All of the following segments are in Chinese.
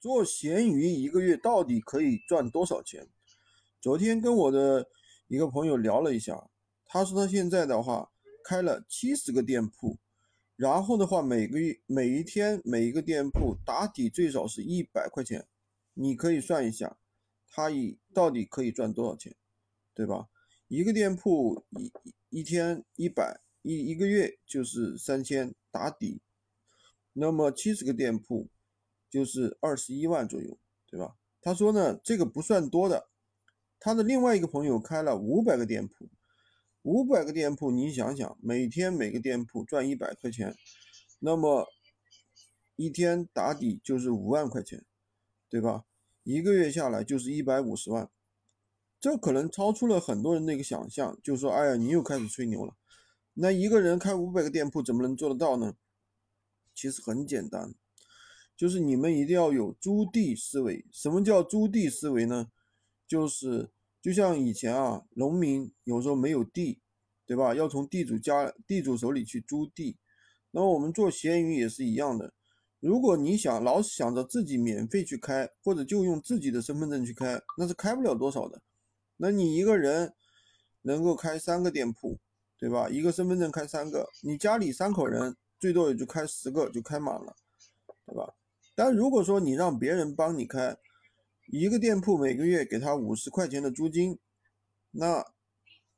做闲鱼一个月到底可以赚多少钱？昨天跟我的一个朋友聊了一下，他说他现在的话开了七十个店铺，然后的话每个月每一天每一个店铺打底最少是一百块钱，你可以算一下，他以到底可以赚多少钱，对吧？一个店铺一一天一百一一个月就是三千打底，那么七十个店铺就是二十一万左右，对吧？他说呢，这个不算多的。他的另外一个朋友开了五百个店铺，五百个店铺，你想想，每天每个店铺赚一百块钱，那么一天打底就是五万块钱，对吧？一个月下来就是一百五十万，这可能超出了很多人的一个想象，就说，哎呀，你又开始吹牛了。那一个人开五百个店铺怎么能做得到呢？其实很简单，就是你们一定要有租地思维。什么叫租地思维呢？就是就像以前啊，农民有时候没有地，对吧？要从地主家、地主手里去租地。那么我们做闲鱼也是一样的。如果你想老想着自己免费去开，或者就用自己的身份证去开，那是开不了多少的。那你一个人能够开三个店铺，对吧？一个身份证开三个，你家里三口人最多也就开十个就开满了，但如果说你让别人帮你开，一个店铺每个月给他五十块钱的租金，那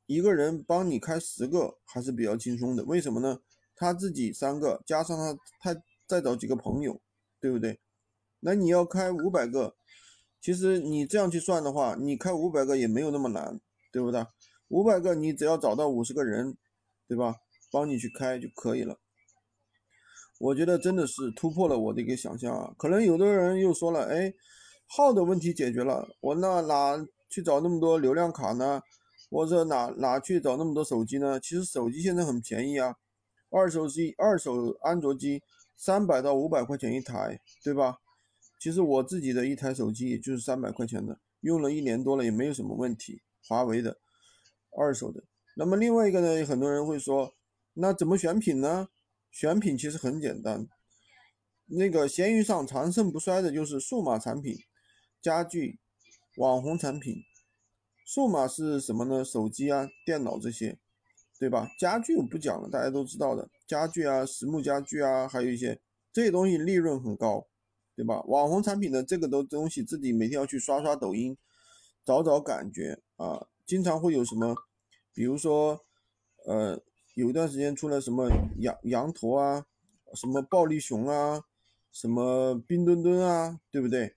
一个人帮你开十个还是比较轻松的。为什么呢？他自己三个加上他他再找几个朋友，对不对？那你要开五百个，其实你这样去算的话，你开五百个也没有那么难，对不对？五百个你只要找到五十个人，对吧？帮你去开就可以了。我觉得真的是突破了我的一个想象啊！可能有的人又说了，哎。号的问题解决了，我那哪去找那么多流量卡呢？或者哪哪去找那么多手机呢？其实手机现在很便宜啊，二手机、二手安卓机三百到五百块钱一台，对吧？其实我自己的一台手机也就是三百块钱的，用了一年多了也没有什么问题，华为的二手的。那么另外一个呢，很多人会说，那怎么选品呢？选品其实很简单，那个闲鱼上长盛不衰的就是数码产品。家具、网红产品，数码是什么呢？手机啊、电脑这些，对吧？家具我不讲了，大家都知道的，家具啊、实木家具啊，还有一些这些东西利润很高，对吧？网红产品的这个都东西自己每天要去刷刷抖音，找找感觉啊，经常会有什么，比如说，呃，有一段时间出了什么羊羊驼啊，什么暴力熊啊，什么冰墩墩啊，对不对？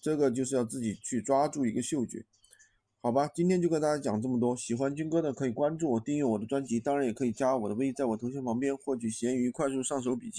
这个就是要自己去抓住一个嗅觉，好吧？今天就跟大家讲这么多。喜欢军哥的可以关注我、订阅我的专辑，当然也可以加我的微，在我头像旁边获取闲鱼快速上手笔记。